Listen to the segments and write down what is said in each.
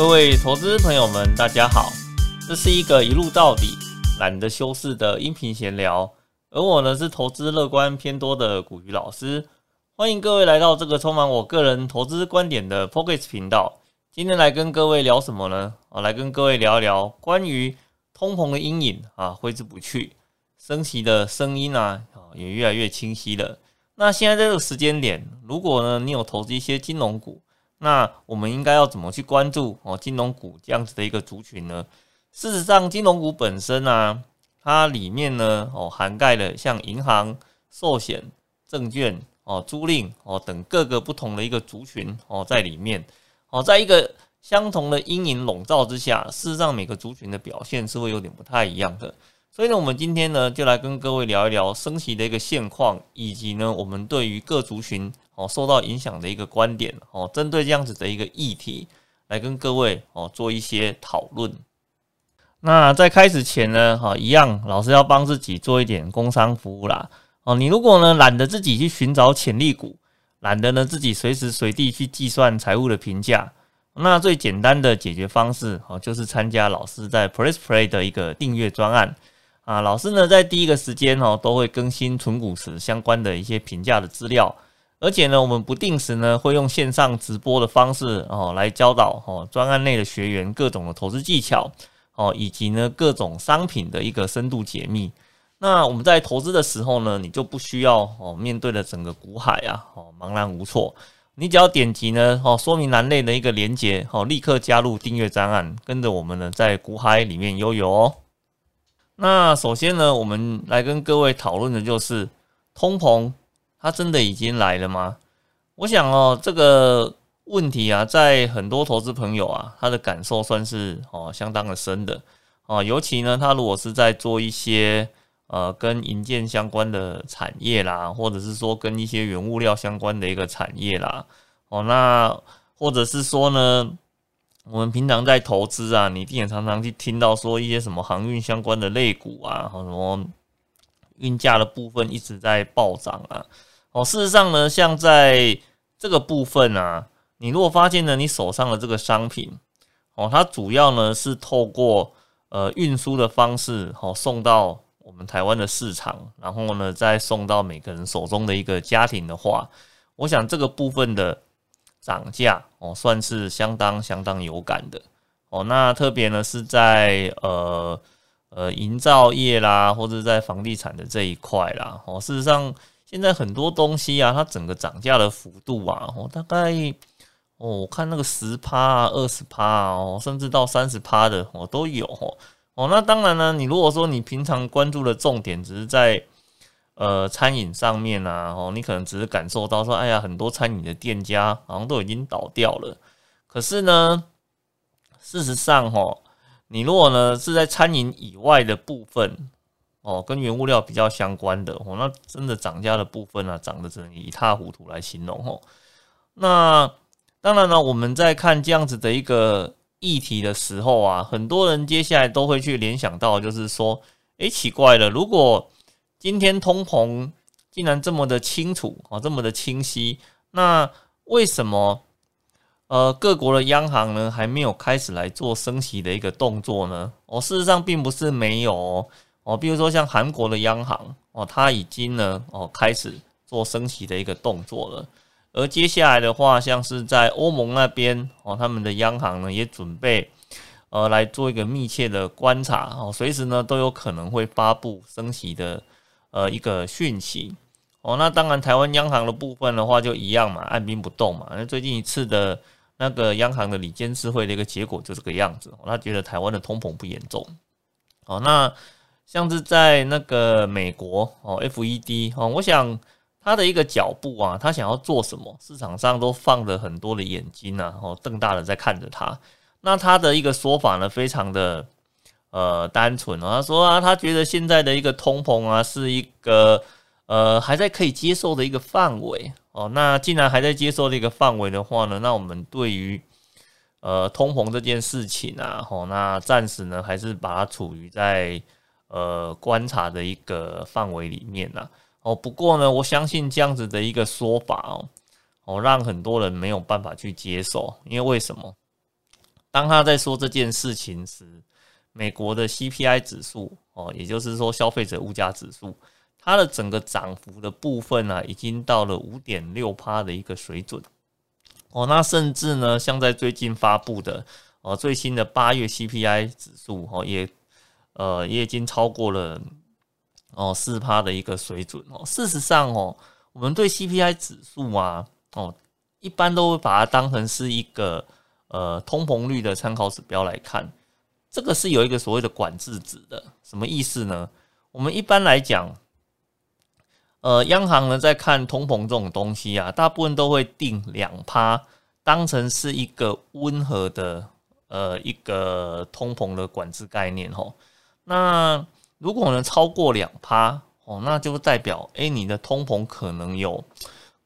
各位投资朋友们，大家好，这是一个一路到底、懒得修饰的音频闲聊，而我呢是投资乐观偏多的古鱼老师，欢迎各位来到这个充满我个人投资观点的 Pockets 频道。今天来跟各位聊什么呢？啊，来跟各位聊一聊关于通膨的阴影啊，挥之不去，升息的声音啊，啊也越来越清晰了。那现在这个时间点，如果呢你有投资一些金融股，那我们应该要怎么去关注哦金融股这样子的一个族群呢？事实上，金融股本身啊，它里面呢哦涵盖了像银行、寿险、证券哦、租赁哦等各个不同的一个族群哦在里面哦，在一个相同的阴影笼罩之下，事实上每个族群的表现是会有点不太一样的。所以呢，我们今天呢就来跟各位聊一聊升息的一个现况，以及呢我们对于各族群。哦，受到影响的一个观点哦，针对这样子的一个议题来跟各位哦做一些讨论。那在开始前呢，哈，一样老师要帮自己做一点工商服务啦。哦，你如果呢懒得自己去寻找潜力股，懒得呢自己随时随地去计算财务的评价，那最简单的解决方式哦，就是参加老师在 Press Play 的一个订阅专案啊。老师呢在第一个时间哦都会更新纯股池相关的一些评价的资料。而且呢，我们不定时呢会用线上直播的方式哦来教导哦专案内的学员各种的投资技巧哦，以及呢各种商品的一个深度解密。那我们在投资的时候呢，你就不需要哦面对的整个股海啊哦茫然无措，你只要点击呢哦说明栏内的一个连接哦，立刻加入订阅专案，跟着我们呢在股海里面悠游哦。那首先呢，我们来跟各位讨论的就是通膨。它真的已经来了吗？我想哦，这个问题啊，在很多投资朋友啊，他的感受算是哦相当的深的哦。尤其呢，他如果是在做一些呃跟银建相关的产业啦，或者是说跟一些原物料相关的一个产业啦，哦，那或者是说呢，我们平常在投资啊，你一定也常常去听到说一些什么航运相关的类股啊，什么运价的部分一直在暴涨啊。哦，事实上呢，像在这个部分啊，你如果发现呢，你手上的这个商品，哦，它主要呢是透过呃运输的方式，哦送到我们台湾的市场，然后呢再送到每个人手中的一个家庭的话，我想这个部分的涨价哦，算是相当相当有感的哦。那特别呢是在呃呃营造业啦，或者在房地产的这一块啦，哦，事实上。现在很多东西啊，它整个涨价的幅度啊，哦，大概哦，我看那个十趴啊、二十趴，哦，甚至到三十趴的哦都有哦。哦，那当然呢，你如果说你平常关注的重点只是在呃餐饮上面啊，哦，你可能只是感受到说，哎呀，很多餐饮的店家好像都已经倒掉了。可是呢，事实上，哈，你如果呢是在餐饮以外的部分。哦，跟原物料比较相关的哦，那真的涨价的部分呢，涨得只能一塌糊涂来形容哦。那当然呢，我们在看这样子的一个议题的时候啊，很多人接下来都会去联想到，就是说，诶，奇怪了，如果今天通膨竟然这么的清楚啊，这么的清晰，那为什么呃各国的央行呢还没有开始来做升息的一个动作呢？哦，事实上并不是没有。哦，比如说像韩国的央行哦，它已经呢哦开始做升息的一个动作了。而接下来的话，像是在欧盟那边哦，他们的央行呢也准备呃来做一个密切的观察哦，随时呢都有可能会发布升息的呃一个讯息哦。那当然，台湾央行的部分的话就一样嘛，按兵不动嘛。那最近一次的那个央行的里监事会的一个结果就这个样子，他觉得台湾的通膨不严重哦。那像是在那个美国哦，FED 哦，我想他的一个脚步啊，他想要做什么，市场上都放着很多的眼睛呐，哦，瞪大了在看着他。那他的一个说法呢，非常的呃单纯啊，他说啊，他觉得现在的一个通膨啊，是一个呃还在可以接受的一个范围哦。那既然还在接受的一个范围的话呢，那我们对于呃通膨这件事情啊，哦，那暂时呢还是把它处于在。呃，观察的一个范围里面呢，哦，不过呢，我相信这样子的一个说法哦，哦，让很多人没有办法去接受，因为为什么？当他在说这件事情时，美国的 CPI 指数哦，也就是说消费者物价指数，它的整个涨幅的部分呢，已经到了五点六趴的一个水准。哦，那甚至呢，像在最近发布的哦最新的八月 CPI 指数哦，也呃也已经超过了哦四趴的一个水准哦。事实上哦，我们对 CPI 指数啊哦，一般都会把它当成是一个呃通膨率的参考指标来看。这个是有一个所谓的管制值的，什么意思呢？我们一般来讲，呃，央行呢在看通膨这种东西啊，大部分都会定两趴，当成是一个温和的呃一个通膨的管制概念哦。那如果呢超过两趴哦，那就代表哎你的通膨可能有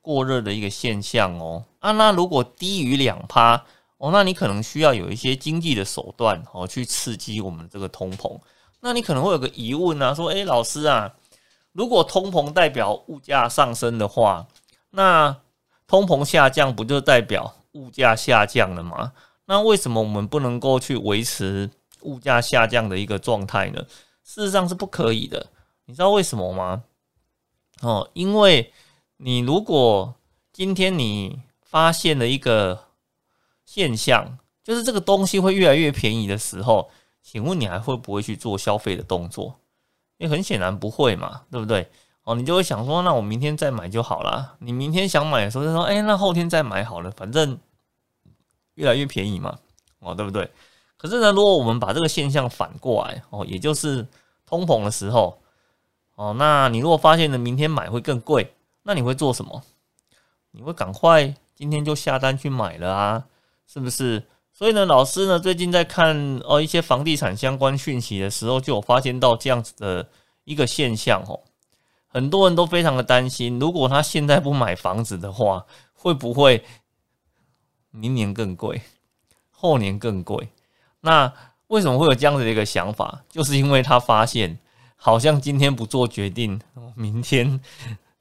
过热的一个现象哦。啊，那如果低于两趴。哦，那你可能需要有一些经济的手段哦，去刺激我们这个通膨。那你可能会有个疑问啊，说：诶，老师啊，如果通膨代表物价上升的话，那通膨下降不就代表物价下降了吗？那为什么我们不能够去维持物价下降的一个状态呢？事实上是不可以的。你知道为什么吗？哦，因为你如果今天你发现了一个。现象就是这个东西会越来越便宜的时候，请问你还会不会去做消费的动作？因为很显然不会嘛，对不对？哦，你就会想说，那我明天再买就好了。你明天想买的时候就说，哎，那后天再买好了，反正越来越便宜嘛，哦，对不对？可是呢，如果我们把这个现象反过来，哦，也就是通膨的时候，哦，那你如果发现呢，明天买会更贵，那你会做什么？你会赶快今天就下单去买了啊？是不是？所以呢，老师呢最近在看哦一些房地产相关讯息的时候，就有发现到这样子的一个现象哦。很多人都非常的担心，如果他现在不买房子的话，会不会明年更贵，后年更贵？那为什么会有这样子的一个想法？就是因为他发现，好像今天不做决定，明天。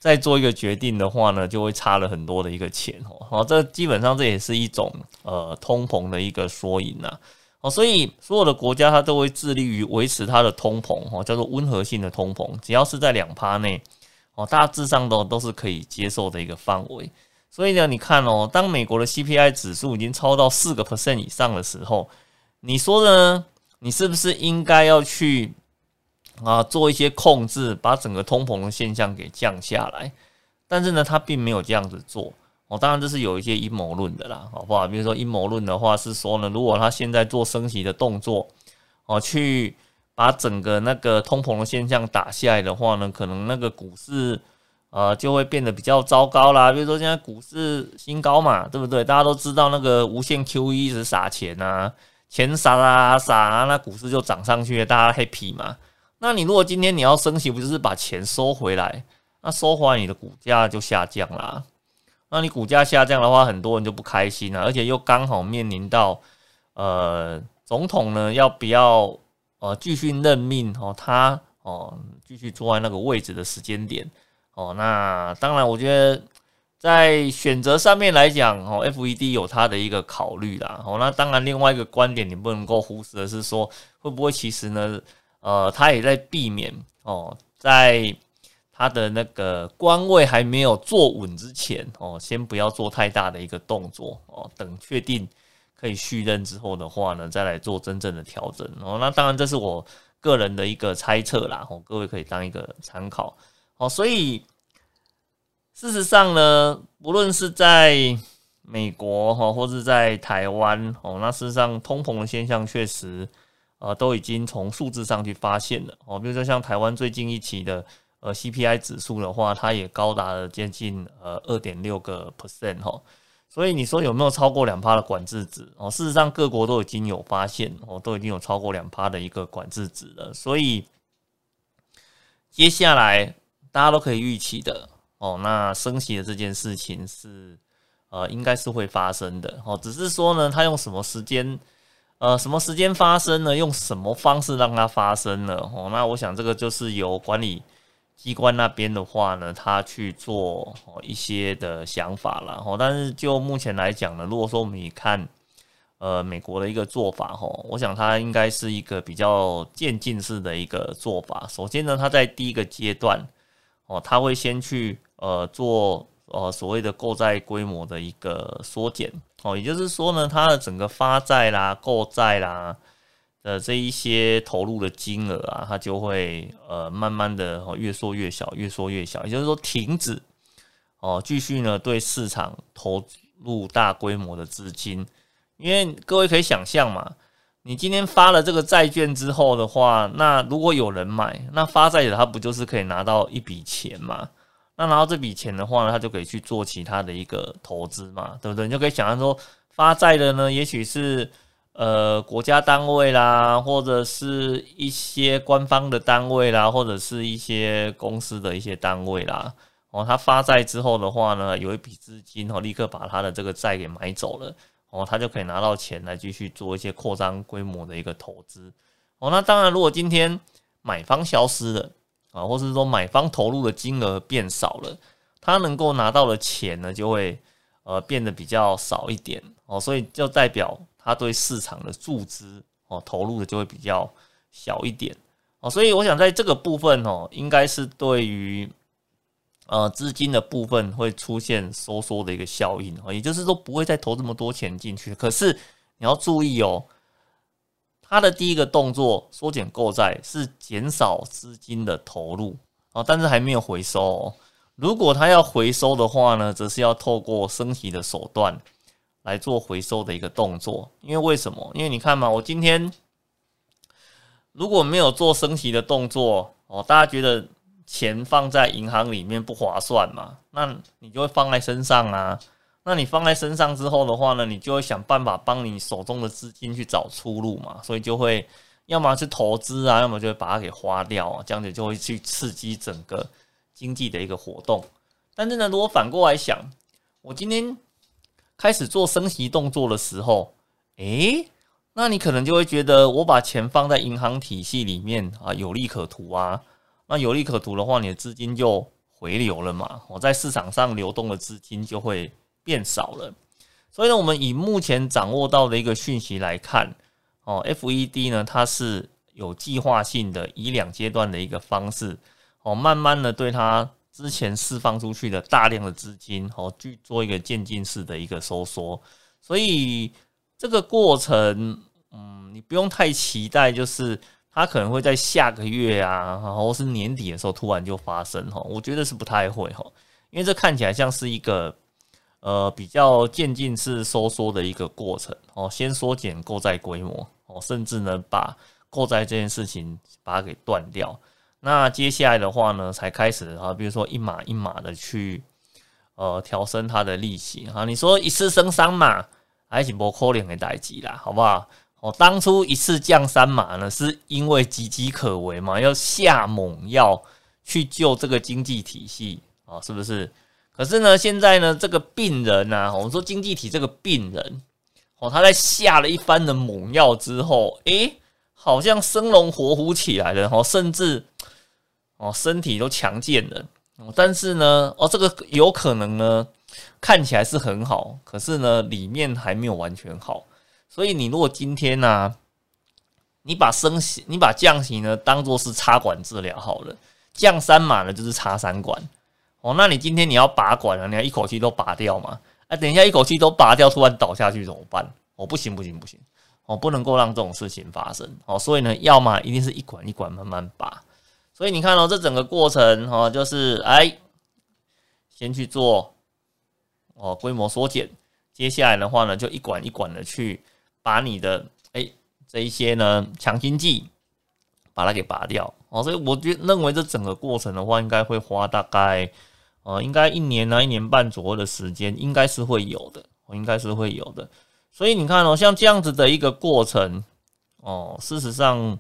再做一个决定的话呢，就会差了很多的一个钱哦。好，这基本上这也是一种呃通膨的一个缩影呐。哦，所以所有的国家它都会致力于维持它的通膨哦，叫做温和性的通膨，只要是在两趴内哦，大致上都都是可以接受的一个范围。所以呢，你看哦，当美国的 CPI 指数已经超到四个 percent 以上的时候，你说呢？你是不是应该要去？啊，做一些控制，把整个通膨的现象给降下来。但是呢，他并没有这样子做。哦，当然这是有一些阴谋论的啦，好不好？比如说阴谋论的话是说呢，如果他现在做升息的动作，哦，去把整个那个通膨的现象打下来的话呢，可能那个股市呃就会变得比较糟糕啦。比如说现在股市新高嘛，对不对？大家都知道那个无限 QE 是撒钱啊，钱撒啊撒啊，那股市就涨上去了，大家 happy 嘛。那你如果今天你要升息，不就是把钱收回来？那收回来你的股价就下降啦。那你股价下降的话，很多人就不开心了，而且又刚好面临到呃总统呢要不要呃继续任命哦他哦继续坐在那个位置的时间点哦。那当然，我觉得在选择上面来讲哦，FED 有它的一个考虑啦。哦，那当然另外一个观点你不能够忽视的是说，会不会其实呢？呃，他也在避免哦，在他的那个官位还没有坐稳之前哦，先不要做太大的一个动作哦，等确定可以续任之后的话呢，再来做真正的调整哦。那当然这是我个人的一个猜测啦，哦，各位可以当一个参考哦。所以事实上呢，不论是在美国哈，或是在台湾哦，那事实上通膨的现象确实。呃，都已经从数字上去发现了哦，比如说像台湾最近一期的呃 CPI 指数的话，它也高达了接近呃二点六个 percent 哈，所以你说有没有超过两趴的管制值哦？事实上各国都已经有发现哦，都已经有超过两趴的一个管制值了，所以接下来大家都可以预期的哦，那升息的这件事情是呃应该是会发生的哦，只是说呢，它用什么时间？呃，什么时间发生呢？用什么方式让它发生呢？哦，那我想这个就是由管理机关那边的话呢，他去做一些的想法了。哦，但是就目前来讲呢，如果说我们看，呃美国的一个做法哦，我想它应该是一个比较渐进式的一个做法。首先呢，它在第一个阶段哦，它会先去呃做呃所谓的购债规模的一个缩减哦，也就是说呢，它的整个发债啦、购债啦的这一些投入的金额啊，它就会呃慢慢的哦越缩越小，越缩越小，也就是说停止。哦，继续呢对市场投入大规模的资金，因为各位可以想象嘛，你今天发了这个债券之后的话，那如果有人买，那发债者他不就是可以拿到一笔钱吗？那拿到这笔钱的话呢，他就可以去做其他的一个投资嘛，对不对？你就可以想象说，发债的呢，也许是呃国家单位啦，或者是一些官方的单位啦，或者是一些公司的一些单位啦。哦，他发债之后的话呢，有一笔资金哦，立刻把他的这个债给买走了，哦，他就可以拿到钱来继续做一些扩张规模的一个投资。哦，那当然，如果今天买方消失了啊，或是说买方投入的金额变少了，他能够拿到的钱呢，就会呃变得比较少一点哦，所以就代表他对市场的注资哦投入的就会比较小一点哦，所以我想在这个部分哦，应该是对于。呃，资金的部分会出现收缩的一个效应哦，也就是说不会再投这么多钱进去。可是你要注意哦，它的第一个动作缩减购债是减少资金的投入啊，但是还没有回收。如果它要回收的话呢，则是要透过升息的手段来做回收的一个动作。因为为什么？因为你看嘛，我今天如果没有做升息的动作哦，大家觉得？钱放在银行里面不划算嘛？那你就会放在身上啊。那你放在身上之后的话呢，你就会想办法帮你手中的资金去找出路嘛。所以就会要么是投资啊，要么就会把它给花掉啊。这样子就会去刺激整个经济的一个活动。但是呢，如果反过来想，我今天开始做升息动作的时候，诶，那你可能就会觉得我把钱放在银行体系里面啊，有利可图啊。那有利可图的话，你的资金就回流了嘛？我在市场上流动的资金就会变少了。所以呢，我们以目前掌握到的一个讯息来看，哦，FED 呢，它是有计划性的以两阶段的一个方式，哦，慢慢的对它之前释放出去的大量的资金，哦，去做一个渐进式的一个收缩。所以这个过程，嗯，你不用太期待，就是。它可能会在下个月啊，然后是年底的时候突然就发生哈，我觉得是不太会哈，因为这看起来像是一个呃比较渐进式收缩的一个过程哦，先缩减购债规模哦，甚至呢把购债这件事情把它给断掉，那接下来的话呢才开始啊，比如说一码一码的去呃调升它的利息啊，你说一次升三码还是不可能的代级啦，好不好？哦，当初一次降三码呢，是因为岌岌可危嘛，要下猛药去救这个经济体系啊，是不是？可是呢，现在呢，这个病人呢，我们说经济体这个病人，哦，他在下了一番的猛药之后，诶，好像生龙活虎起来了，哦，甚至哦，身体都强健了。但是呢，哦，这个有可能呢，看起来是很好，可是呢，里面还没有完全好。所以你如果今天呢，你把升息、你把降息呢当做是插管治疗好了，降三码呢就是插三管哦。那你今天你要拔管了，你要一口气都拔掉嘛？啊，等一下一口气都拔掉，突然倒下去怎么办？哦，不行不行不行，哦，不能够让这种事情发生哦。所以呢，要么一定是一管一管慢慢拔。所以你看哦，这整个过程哦，就是哎，先去做哦规模缩减，接下来的话呢，就一管一管的去。把你的哎这一些呢强心剂把它给拔掉哦，所以我觉认为这整个过程的话，应该会花大概呃应该一年呢一年半左右的时间，应该是会有的，应该是会有的。所以你看哦，像这样子的一个过程哦，事实上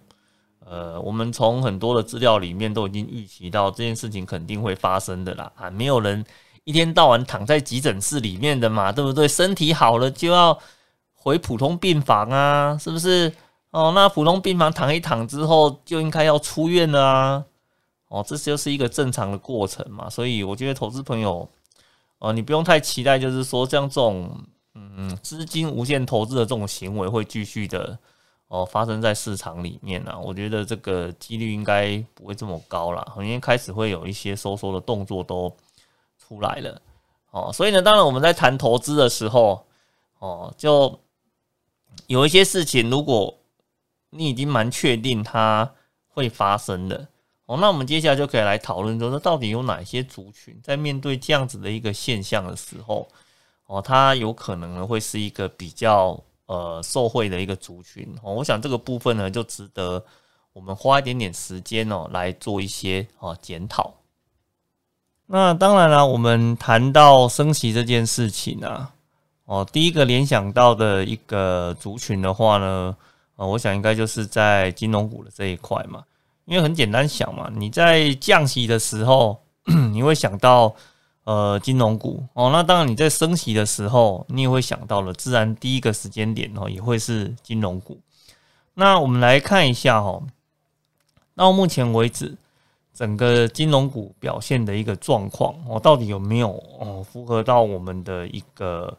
呃，我们从很多的资料里面都已经预期到这件事情肯定会发生的啦啊，没有人一天到晚躺在急诊室里面的嘛，对不对？身体好了就要。回普通病房啊，是不是？哦，那普通病房躺一躺之后，就应该要出院了啊。哦，这就是一个正常的过程嘛。所以我觉得投资朋友，哦，你不用太期待，就是说像这种嗯资金无限投资的这种行为会继续的哦发生在市场里面啊。我觉得这个几率应该不会这么高了，因为开始会有一些收缩的动作都出来了哦。所以呢，当然我们在谈投资的时候哦，就有一些事情，如果你已经蛮确定它会发生的。哦，那我们接下来就可以来讨论，说到底有哪些族群在面对这样子的一个现象的时候，哦，它有可能呢会是一个比较呃受惠的一个族群。哦，我想这个部分呢就值得我们花一点点时间哦来做一些哦检讨。那当然了，我们谈到升息这件事情啊，哦，第一个联想到的一个族群的话呢，呃，我想应该就是在金融股的这一块嘛。因为很简单想嘛，你在降息的时候，你会想到呃金融股哦。那当然你在升息的时候，你也会想到了，自然第一个时间点哦也会是金融股。那我们来看一下哈，到目前为止整个金融股表现的一个状况哦，到底有没有哦符合到我们的一个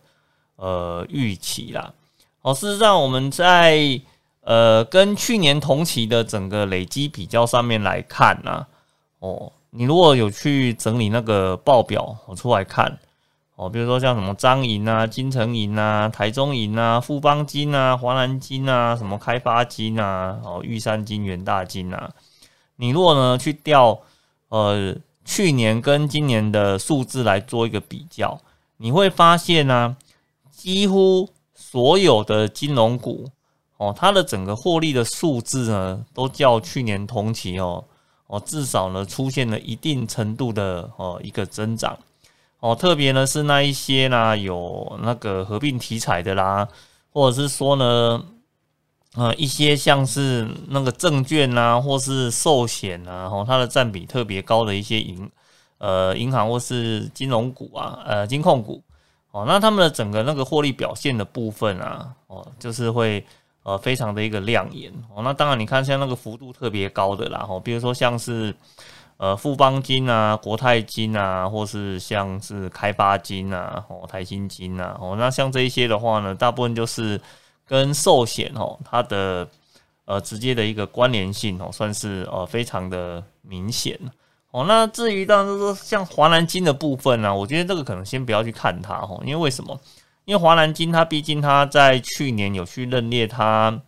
呃预期啦？哦，事实上我们在。呃，跟去年同期的整个累积比较上面来看呢，哦，你如果有去整理那个报表我出来看，哦，比如说像什么彰银啊、金城银啊、台中银啊、富邦金啊、华南金啊、什么开发金啊、哦玉山金、元大金啊，你如果呢去调呃去年跟今年的数字来做一个比较，你会发现呢，几乎所有的金融股。哦，它的整个获利的数字呢，都较去年同期哦哦，至少呢出现了一定程度的哦一个增长哦，特别呢是那一些呢有那个合并题材的啦，或者是说呢，呃一些像是那个证券啊，或是寿险啊，哦它的占比特别高的一些银呃银行或是金融股啊，呃金控股哦，那他们的整个那个获利表现的部分啊，哦就是会。呃，非常的一个亮眼哦。那当然，你看像那个幅度特别高的啦，哦，比如说像是呃富邦金啊、国泰金啊，或是像是开发金啊、哦台新金啊，哦，那像这一些的话呢，大部分就是跟寿险哦它的呃直接的一个关联性哦，算是呃非常的明显哦。那至于当然说像华南金的部分呢，我觉得这个可能先不要去看它哦，因为为什么？因为华南金，它毕竟它在去年有去认列它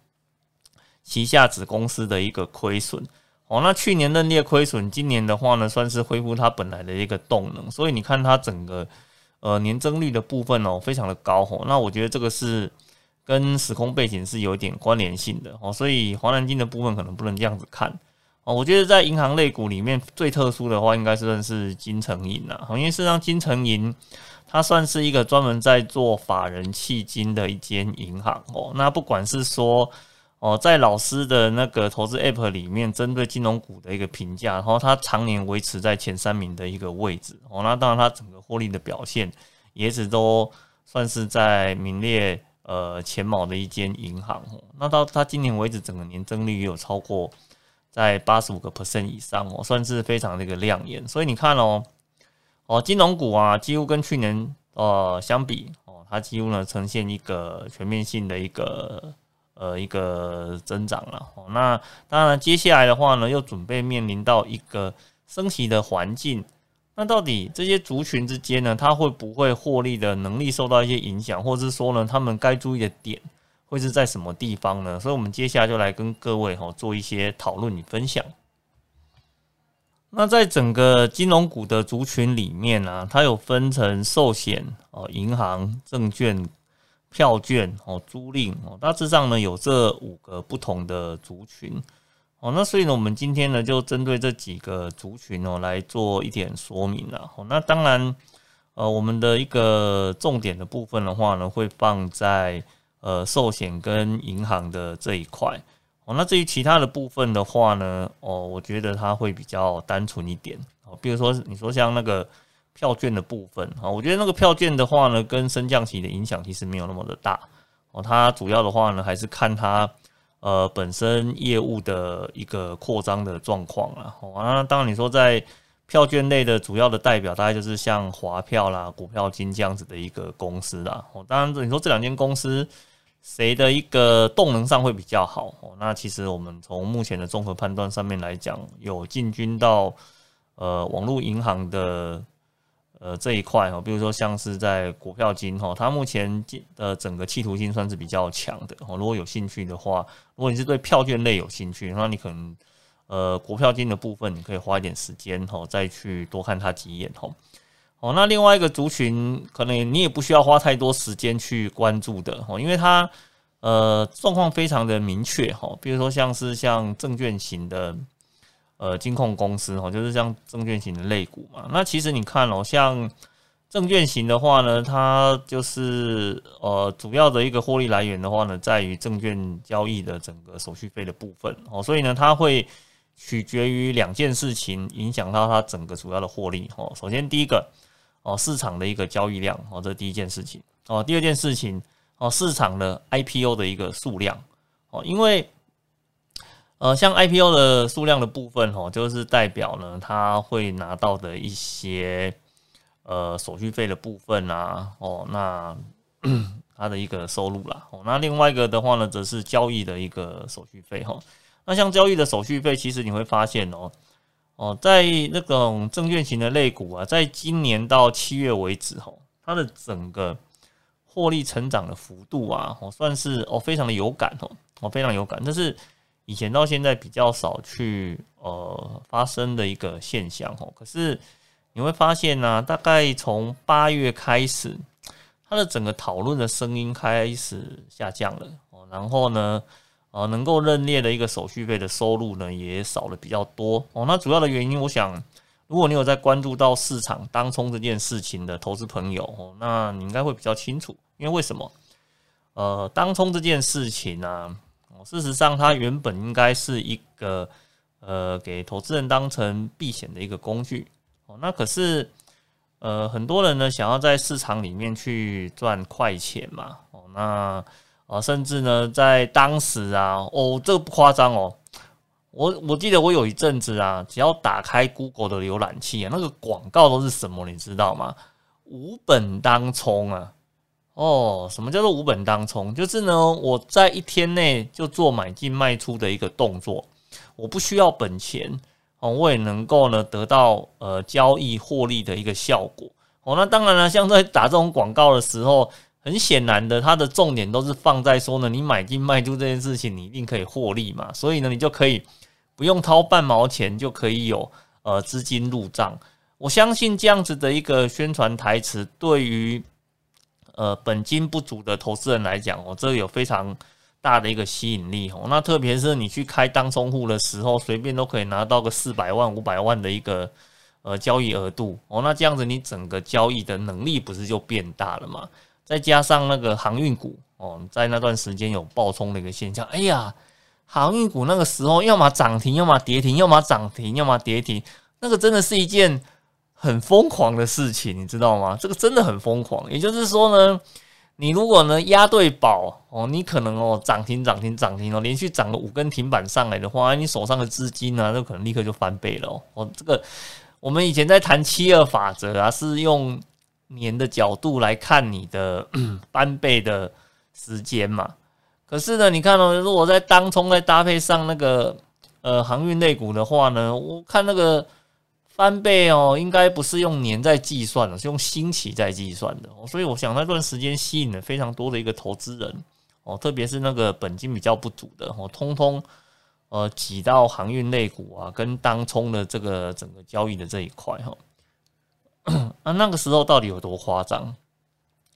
旗下子公司的一个亏损。哦，那去年认列亏损，今年的话呢，算是恢复它本来的一个动能，所以你看它整个呃年增率的部分哦，非常的高哦，那我觉得这个是跟时空背景是有点关联性的。哦，所以华南金的部分可能不能这样子看。哦，我觉得在银行类股里面最特殊的话，应该是认识金城银啊，因为事实上金城银。它算是一个专门在做法人弃金的一间银行哦。那不管是说哦，在老师的那个投资 App 里面，针对金融股的一个评价，然后它常年维持在前三名的一个位置哦。那当然，它整个获利的表现也一直都算是在名列呃前茅的一间银行哦。那到它今年为止，整个年增率也有超过在八十五个 percent 以上哦，算是非常的一个亮眼。所以你看哦。哦，金融股啊，几乎跟去年呃相比，哦，它几乎呢呈现一个全面性的一个呃一个增长了。哦，那当然接下来的话呢，又准备面临到一个升息的环境，那到底这些族群之间呢，它会不会获利的能力受到一些影响，或者是说呢，他们该注意的点会是在什么地方呢？所以，我们接下来就来跟各位哈做一些讨论与分享。那在整个金融股的族群里面呢，它有分成寿险哦、银行、证券、票券哦、租赁哦，大致上呢有这五个不同的族群哦。那所以呢，我们今天呢就针对这几个族群哦来做一点说明了哦。那当然，呃，我们的一个重点的部分的话呢，会放在呃寿险跟银行的这一块。哦，那至于其他的部分的话呢，哦，我觉得它会比较单纯一点哦。比如说，你说像那个票券的部分啊，我觉得那个票券的话呢，跟升降息的影响其实没有那么的大哦。它主要的话呢，还是看它呃本身业务的一个扩张的状况啊。哦，那当然你说在票券类的主要的代表，大概就是像华票啦、股票金这样子的一个公司啦。哦，当然你说这两间公司谁的一个动能上会比较好？哦，那其实我们从目前的综合判断上面来讲，有进军到呃网络银行的呃这一块哦，比如说像是在股票金哈，它目前进的整个企图心算是比较强的哦。如果有兴趣的话，如果你是对票券类有兴趣，那你可能。呃，股票金的部分，你可以花一点时间吼，再去多看它几眼吼。哦，那另外一个族群，可能你也不需要花太多时间去关注的吼，因为它呃状况非常的明确吼。比如说像是像证券型的呃金控公司吼，就是像证券型的类股嘛。那其实你看哦，像证券型的话呢，它就是呃主要的一个获利来源的话呢，在于证券交易的整个手续费的部分哦，所以呢，它会。取决于两件事情，影响到它整个主要的获利。哦，首先第一个，哦，市场的一个交易量，哦，这第一件事情。哦，第二件事情，哦，市场的 IPO 的一个数量。哦，因为，呃，像 IPO 的数量的部分，哦，就是代表呢，它会拿到的一些，呃，手续费的部分啊，哦，那 它的一个收入啦。哦，那另外一个的话呢，则是交易的一个手续费，哈。那像交易的手续费，其实你会发现哦，哦，在那种证券型的类股啊，在今年到七月为止，吼，它的整个获利成长的幅度啊，哦，算是哦非常的有感哦，哦非常有感，这是以前到现在比较少去呃发生的一个现象哦。可是你会发现呢，大概从八月开始，它的整个讨论的声音开始下降了哦，然后呢？啊，能够认列的一个手续费的收入呢，也少了比较多哦。那主要的原因，我想，如果你有在关注到市场当冲这件事情的投资朋友哦，那你应该会比较清楚。因为为什么？呃，当冲这件事情呢，事实上它原本应该是一个呃，给投资人当成避险的一个工具哦。那可是，呃，很多人呢想要在市场里面去赚快钱嘛哦，那。啊，甚至呢，在当时啊，哦，这个不夸张哦，我我记得我有一阵子啊，只要打开 Google 的浏览器啊，那个广告都是什么，你知道吗？无本当冲啊，哦，什么叫做无本当冲？就是呢，我在一天内就做买进卖出的一个动作，我不需要本钱哦，我也能够呢得到呃交易获利的一个效果哦。那当然了，像在打这种广告的时候。很显然的，它的重点都是放在说呢，你买进卖出这件事情，你一定可以获利嘛，所以呢，你就可以不用掏半毛钱就可以有呃资金入账。我相信这样子的一个宣传台词，对于呃本金不足的投资人来讲，哦，这有非常大的一个吸引力哦。那特别是你去开当冲户的时候，随便都可以拿到个四百万、五百万的一个呃交易额度哦。那这样子，你整个交易的能力不是就变大了吗？再加上那个航运股哦，在那段时间有爆冲的一个现象。哎呀，航运股那个时候要么涨停，要么跌停，要么涨停，要么跌停，那个真的是一件很疯狂的事情，你知道吗？这个真的很疯狂。也就是说呢，你如果呢押对宝哦，你可能哦涨停涨停涨停哦，连续涨了五根停板上来的话，你手上的资金呢，就可能立刻就翻倍了哦。哦，这个我们以前在谈七二法则啊，是用。年的角度来看，你的 翻倍的时间嘛，可是呢，你看哦，如果在当冲再搭配上那个呃航运类股的话呢，我看那个翻倍哦，应该不是用年在计算的，是用星期在计算的。所以我想那段时间吸引了非常多的一个投资人哦，特别是那个本金比较不足的哦，通通呃挤到航运类股啊，跟当冲的这个整个交易的这一块哈。啊，那个时候到底有多夸张？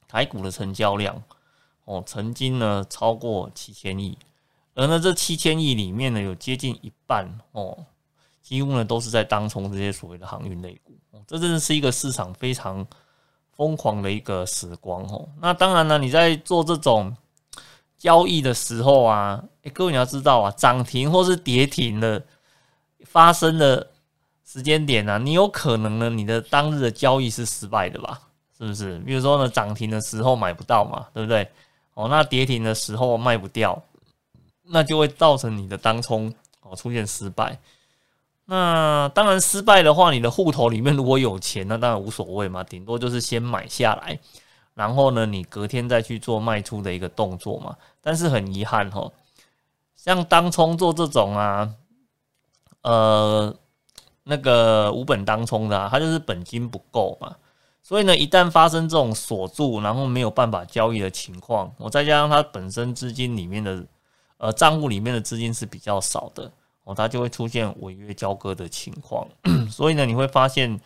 台股的成交量哦，曾经呢超过七千亿，而呢这七千亿里面呢，有接近一半哦，几乎呢都是在当冲这些所谓的航运类股。这真的是一个市场非常疯狂的一个时光哦。那当然呢，你在做这种交易的时候啊，哎，各位你要知道啊，涨停或是跌停的发生的。时间点呢，你有可能呢，你的当日的交易是失败的吧？是不是？比如说呢，涨停的时候买不到嘛，对不对？哦，那跌停的时候卖不掉，那就会造成你的当冲哦出现失败。那当然失败的话，你的户头里面如果有钱，那当然无所谓嘛，顶多就是先买下来，然后呢，你隔天再去做卖出的一个动作嘛。但是很遗憾哈，像当冲做这种啊，呃，那个无本当冲的，啊，它就是本金不够嘛。所以呢，一旦发生这种锁住，然后没有办法交易的情况，我再加上它本身资金里面的呃账户里面的资金是比较少的。哦，它就会出现违约交割的情况，所以呢，你会发现，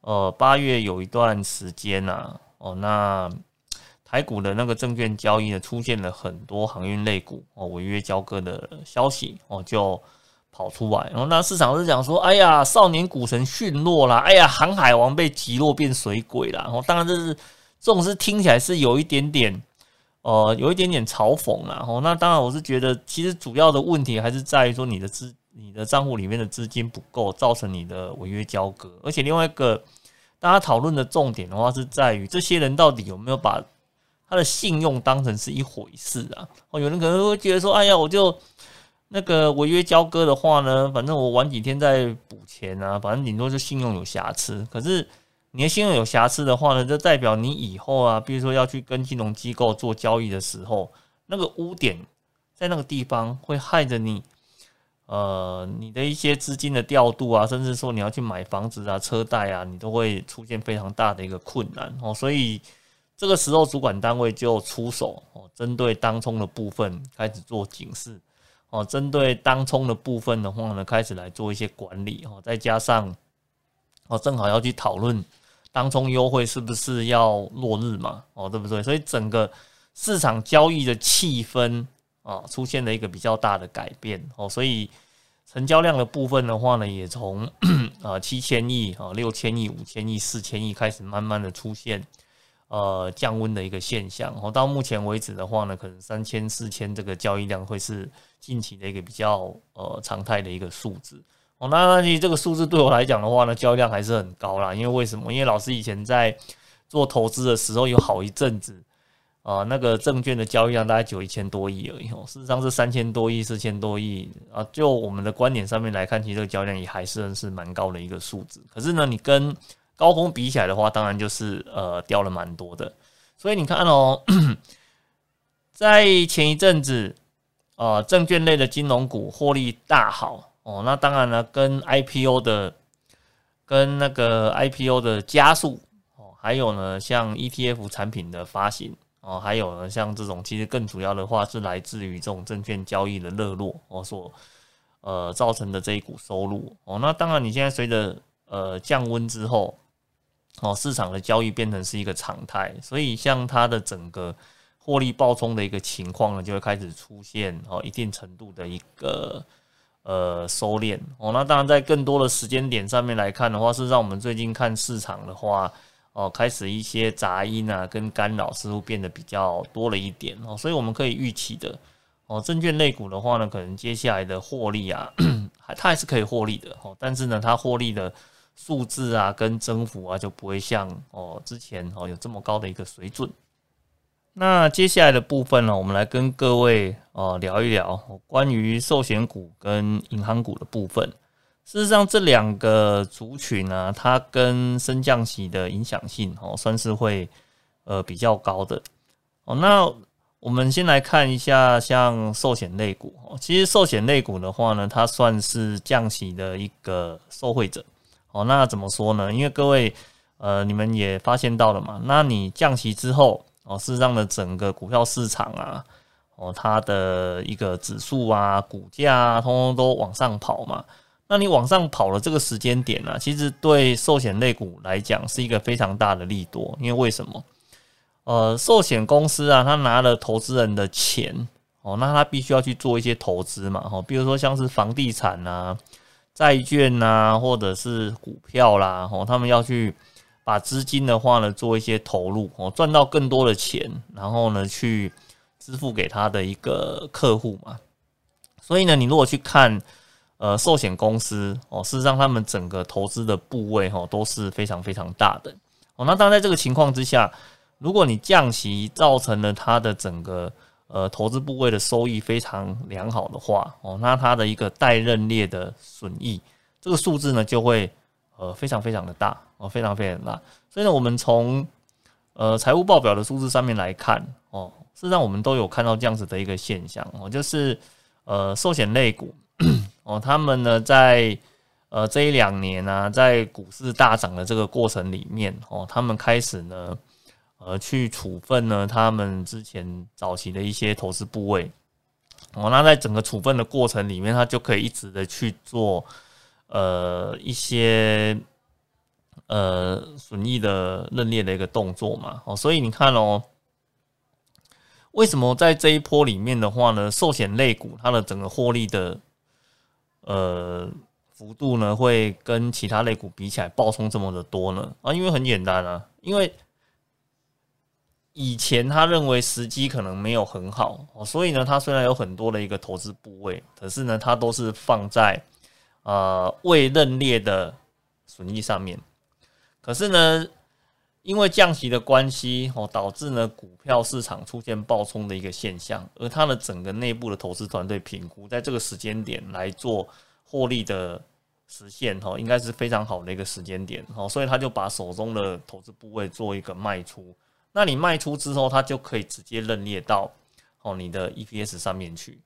呃，八月有一段时间呐，哦，那台股的那个证券交易呢，出现了很多航运类股哦违约交割的消息哦，就跑出来，然后那市场是讲说，哎呀，少年股神陨落啦，哎呀，航海王被击落变水鬼啦。然后当然这是这种是听起来是有一点点。呃，有一点点嘲讽啦，吼，那当然我是觉得，其实主要的问题还是在于说你的资、你的账户里面的资金不够，造成你的违约交割。而且另外一个大家讨论的重点的话，是在于这些人到底有没有把他的信用当成是一回事啊？哦，有人可能会觉得说，哎呀，我就那个违约交割的话呢，反正我晚几天再补钱啊，反正顶多就信用有瑕疵。可是。你的信用有瑕疵的话呢，就代表你以后啊，比如说要去跟金融机构做交易的时候，那个污点在那个地方会害着你，呃，你的一些资金的调度啊，甚至说你要去买房子啊、车贷啊，你都会出现非常大的一个困难哦。所以这个时候主管单位就出手哦，针对当冲的部分开始做警示哦，针对当冲的部分的话呢，开始来做一些管理哦，再加上哦，正好要去讨论。当中优惠是不是要落日嘛？哦，对不对？所以整个市场交易的气氛啊，出现了一个比较大的改变哦。所以成交量的部分的话呢，也从啊 七千亿啊六千亿五千亿四千亿开始慢慢的出现呃降温的一个现象。哦，到目前为止的话呢，可能三千四千这个交易量会是近期的一个比较呃常态的一个数字。哦，那那你这个数字对我来讲的话呢，交易量还是很高啦。因为为什么？因为老师以前在做投资的时候，有好一阵子啊，那个证券的交易量大概就一千多亿而已。哦，事实上是三千多亿、四千多亿啊。就我们的观点上面来看，其实这个交易量也还是是蛮高的一个数字。可是呢，你跟高峰比起来的话，当然就是呃掉了蛮多的。所以你看哦，在前一阵子啊，证券类的金融股获利大好。哦，那当然了，跟 IPO 的、跟那个 IPO 的加速哦，还有呢，像 ETF 产品的发行哦，还有呢，像这种其实更主要的话是来自于这种证券交易的热络哦所呃造成的这一股收入哦。那当然，你现在随着呃降温之后哦，市场的交易变成是一个常态，所以像它的整个获利暴冲的一个情况呢，就会开始出现哦一定程度的一个。呃，收敛。哦，那当然在更多的时间点上面来看的话，是让我们最近看市场的话，哦，开始一些杂音啊跟干扰似乎变得比较多了一点哦，所以我们可以预期的哦，证券类股的话呢，可能接下来的获利啊，它还是可以获利的哦，但是呢，它获利的数字啊跟增幅啊就不会像哦之前哦有这么高的一个水准。那接下来的部分呢，我们来跟各位呃聊一聊关于寿险股跟银行股的部分。事实上，这两个族群呢，它跟升降息的影响性哦，算是会呃比较高的哦。那我们先来看一下，像寿险类股哦，其实寿险类股的话呢，它算是降息的一个受惠者哦。那怎么说呢？因为各位呃，你们也发现到了嘛，那你降息之后。哦，事实上呢，整个股票市场啊，哦，它的一个指数啊，股价啊，通通都往上跑嘛。那你往上跑了这个时间点呢，其实对寿险类股来讲是一个非常大的利多。因为为什么？呃，寿险公司啊，他拿了投资人的钱，哦，那他必须要去做一些投资嘛，哦，比如说像是房地产啊、债券啊，或者是股票啦，哦，他们要去。把资金的话呢，做一些投入哦，赚到更多的钱，然后呢，去支付给他的一个客户嘛。所以呢，你如果去看呃寿险公司哦，事实上他们整个投资的部位哈都是非常非常大的哦。那当然在这个情况之下，如果你降息造成了它的整个呃投资部位的收益非常良好的话哦，那它的一个带认列的损益。这个数字呢就会呃非常非常的大哦，非常非常大。所以呢，我们从呃财务报表的数字上面来看哦，事实上我们都有看到这样子的一个现象哦，就是呃寿险类股哦，他们呢在呃这一两年呢，在股市大涨的这个过程里面哦，他们开始呢呃去处分呢他们之前早期的一些投资部位。哦，那在整个处分的过程里面，他就可以一直的去做，呃，一些呃损益的认列的一个动作嘛。哦，所以你看哦，为什么在这一波里面的话呢，寿险类股它的整个获利的呃幅度呢，会跟其他类股比起来暴冲这么的多呢？啊，因为很简单啊，因为。以前他认为时机可能没有很好哦，所以呢，他虽然有很多的一个投资部位，可是呢，他都是放在呃未认列的损益上面。可是呢，因为降息的关系哦，导致呢股票市场出现暴冲的一个现象，而他的整个内部的投资团队评估，在这个时间点来做获利的实现哈，应该是非常好的一个时间点哦，所以他就把手中的投资部位做一个卖出。那你卖出之后，它就可以直接认列到哦你的 EPS 上面去。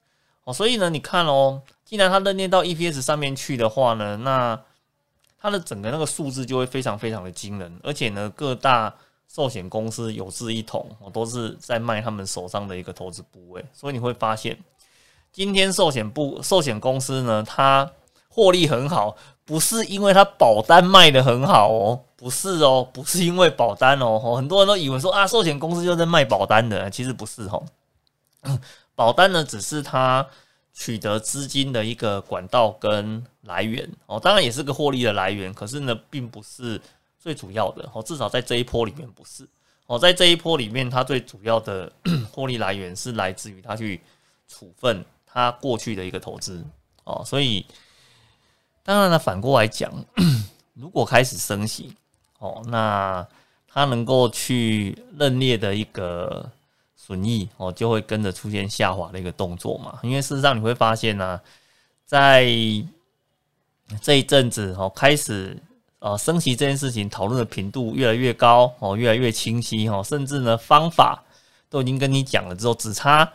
哦，所以呢，你看哦，既然它认列到 EPS 上面去的话呢，那它的整个那个数字就会非常非常的惊人，而且呢，各大寿险公司有志一同，哦，都是在卖他们手上的一个投资部位，所以你会发现，今天寿险部寿险公司呢，它获利很好，不是因为它保单卖的很好哦。不是哦，不是因为保单哦，很多人都以为说啊，寿险公司就在卖保单的，其实不是哦。保单呢，只是它取得资金的一个管道跟来源哦，当然也是个获利的来源，可是呢，并不是最主要的哦，至少在这一波里面不是哦，在这一波里面，它最主要的 获利来源是来自于它去处分它过去的一个投资哦，所以当然了，反过来讲，如果开始升息。哦，那它能够去认列的一个损益哦，就会跟着出现下滑的一个动作嘛。因为事实上你会发现呢，在这一阵子哦，开始呃升息这件事情讨论的频度越来越高哦，越来越清晰哦，甚至呢方法都已经跟你讲了之后，只差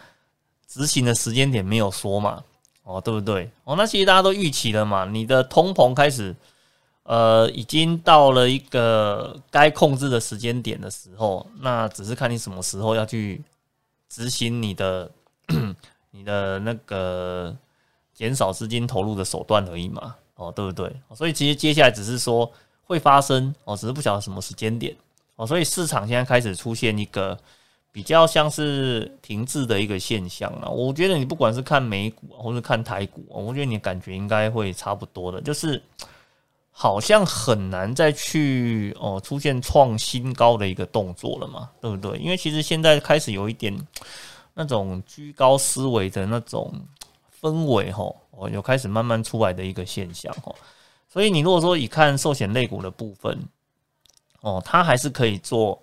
执行的时间点没有说嘛，哦，对不对？哦，那其实大家都预期了嘛，你的通膨开始。呃，已经到了一个该控制的时间点的时候，那只是看你什么时候要去执行你的 你的那个减少资金投入的手段而已嘛，哦，对不对？所以其实接下来只是说会发生哦，只是不晓得什么时间点哦，所以市场现在开始出现一个比较像是停滞的一个现象啊。我觉得你不管是看美股或者看台股，我觉得你感觉应该会差不多的，就是。好像很难再去哦出现创新高的一个动作了嘛，对不对？因为其实现在开始有一点那种居高思维的那种氛围哈，哦有开始慢慢出来的一个现象哈。所以你如果说以看寿险类股的部分哦，它还是可以做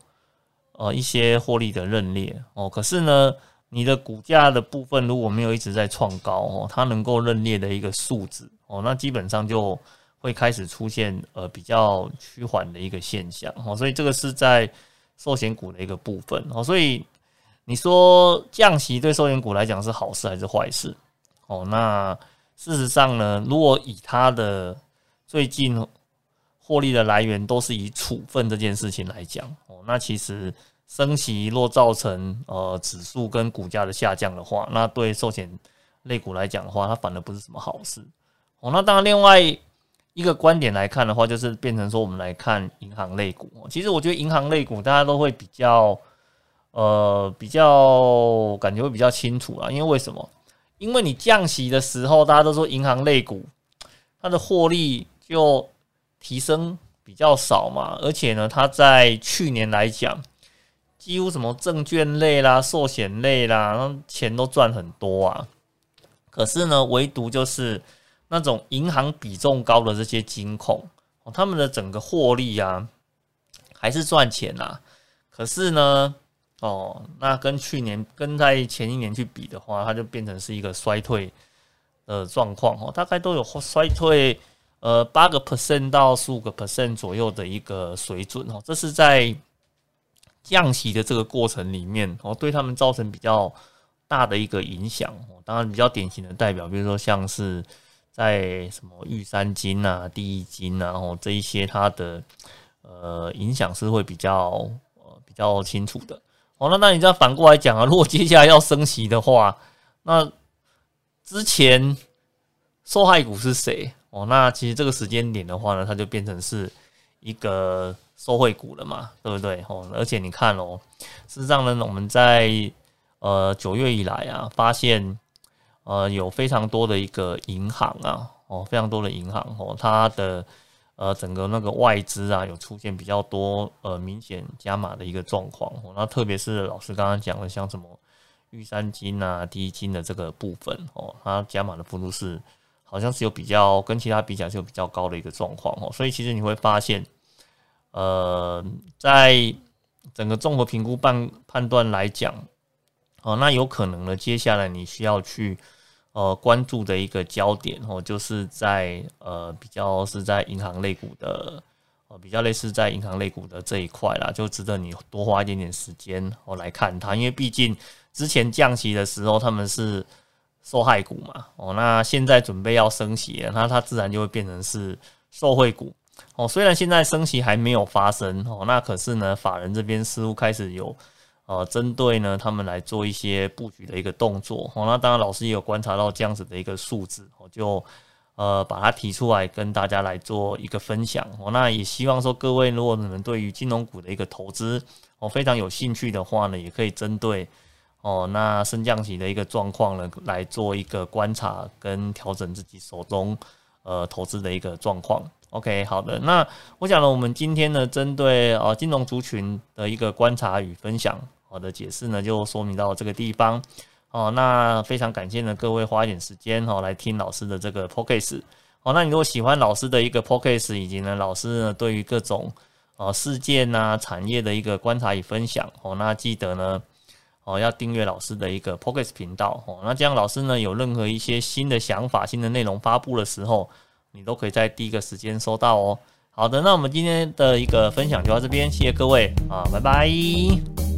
呃一些获利的认列哦。可是呢，你的股价的部分如果没有一直在创高哦，它能够认列的一个数字哦，那基本上就。会开始出现呃比较趋缓的一个现象哦，所以这个是在寿险股的一个部分哦，所以你说降息对寿险股来讲是好事还是坏事哦？那事实上呢，如果以它的最近获利的来源都是以处分这件事情来讲哦，那其实升息若造成呃指数跟股价的下降的话，那对寿险类股来讲的话，它反而不是什么好事哦。那当然另外。一个观点来看的话，就是变成说，我们来看银行类股。其实我觉得银行类股大家都会比较，呃，比较感觉会比较清楚啊。因为为什么？因为你降息的时候，大家都说银行类股它的获利就提升比较少嘛。而且呢，它在去年来讲，几乎什么证券类啦、寿险类啦，钱都赚很多啊。可是呢，唯独就是那种银行比重高的这些金控，他们的整个获利啊，还是赚钱啊。可是呢，哦，那跟去年跟在前一年去比的话，它就变成是一个衰退的状况哦，大概都有衰退呃八个 percent 到十五个 percent 左右的一个水准哦，这是在降息的这个过程里面哦，对他们造成比较大的一个影响哦。当然，比较典型的代表，比如说像是在什么玉山金啊、第一金啊，哦这一些它的呃影响是会比较呃比较清楚的哦。那那你再反过来讲啊，如果接下来要升息的话，那之前受害股是谁？哦，那其实这个时间点的话呢，它就变成是一个受惠股了嘛，对不对？哦，而且你看哦，事实上呢，我们在呃九月以来啊，发现呃有非常多的一个银行啊，哦，非常多的银行哦，它的呃整个那个外资啊，有出现比较多呃明显加码的一个状况。哦，那特别是老师刚刚讲的，像什么玉山金啊、第一金的这个部分哦，它加码的幅度是。好像是有比较跟其他比较是有比较高的一个状况哦，所以其实你会发现，呃，在整个综合评估判判断来讲，哦，那有可能呢，接下来你需要去呃关注的一个焦点哦，就是在呃比较是在银行类股的，呃比较类似在银行类股的这一块啦，就值得你多花一点点时间哦来看它，因为毕竟之前降息的时候他们是。受害股嘛，哦，那现在准备要升息，那它自然就会变成是受惠股，哦，虽然现在升息还没有发生，哦，那可是呢，法人这边似乎开始有，呃，针对呢他们来做一些布局的一个动作，哦，那当然老师也有观察到这样子的一个数字，我就呃把它提出来跟大家来做一个分享，哦，那也希望说各位如果你们对于金融股的一个投资，哦，非常有兴趣的话呢，也可以针对。哦，那升降息的一个状况呢，来做一个观察跟调整自己手中呃投资的一个状况。OK，好的，那我想呢，我们今天呢，针对呃金融族群的一个观察与分享，好的解释呢，就说明到这个地方。哦，那非常感谢呢各位花一点时间哦来听老师的这个 p o c a s t 哦，那你如果喜欢老师的一个 p o c a s t 以及呢老师呢对于各种呃事件呐产业的一个观察与分享，哦，那记得呢。哦，要订阅老师的一个 p o c k e t 频道哦，那这样老师呢有任何一些新的想法、新的内容发布的时候，你都可以在第一个时间收到哦。好的，那我们今天的一个分享就到这边，谢谢各位啊，拜拜。